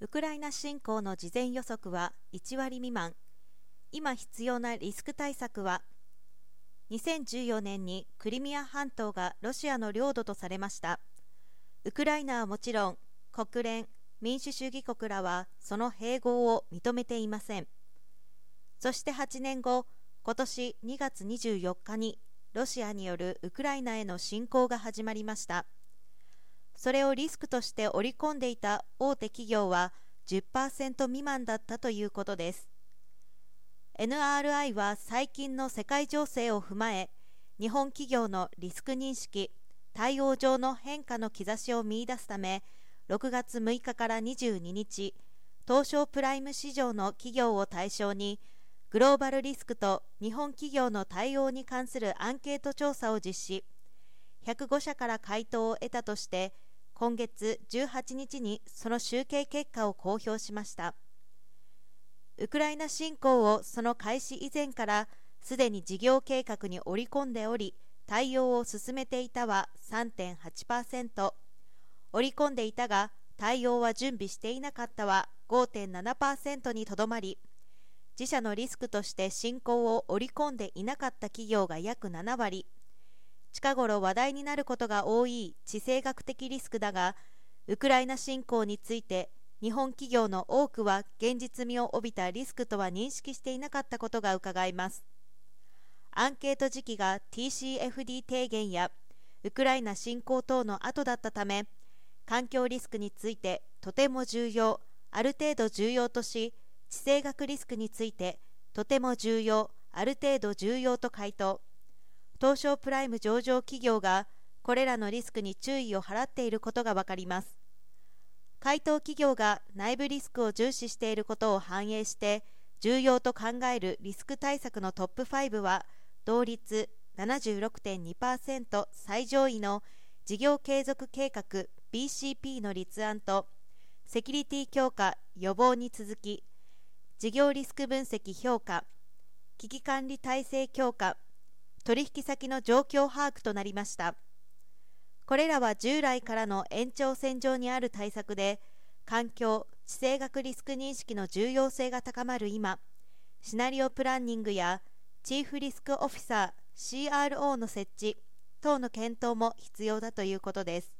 ウクライナ侵攻の事前予測は1割未満。今必要なリスク対策は2014年にクリミア半島がロシアの領土とされました。ウクライナはもちろん国連民主主義国らはその併合を認めていません。そして8年後今年2月24日にロシアによるウクライナへの侵攻が始まりました。それをリスクとして織り込んでいた大手企業は10%未満だったということです。NRI は最近の世界情勢を踏まえ日本企業のリスク認識対応上の変化の兆しを見いだすため6月6日から22日東証プライム市場の企業を対象にグローバルリスクと日本企業の対応に関するアンケート調査を実施。105社から回答を得たとして今月18日にその集計結果を公表しました。ウクライナ侵攻をその開始以前からすでに事業計画に織り込んでおり対応を進めていたは3.8%織り込んでいたが対応は準備していなかったは5.7%にとどまり自社のリスクとして進行を織り込んでいなかった企業が約7割。近頃話題になることが多い地政学的リスクだがウクライナ侵攻について日本企業の多くは現実味を帯びたリスクとは認識していなかったことがうかがえます。アンケート時期が TCFD 提言やウクライナ侵攻等の後だったため環境リスクについてとても重要ある程度重要とし地政学リスクについてとても重要ある程度重要と回答。東証プライム上場企業がこれらのリスクに注意を払っていることが分かります。回答企業が内部リスクを重視していることを反映して重要と考えるリスク対策のトップ5は同率76.2%最上位の事業継続計画 BCP の立案とセキュリティ強化予防に続き事業リスク分析評価危機管理体制強化取引先の状況把握となりました。これらは従来からの延長線上にある対策で環境地政学リスク認識の重要性が高まる今シナリオプランニングやチーフリスクオフィサー CRO の設置等の検討も必要だということです。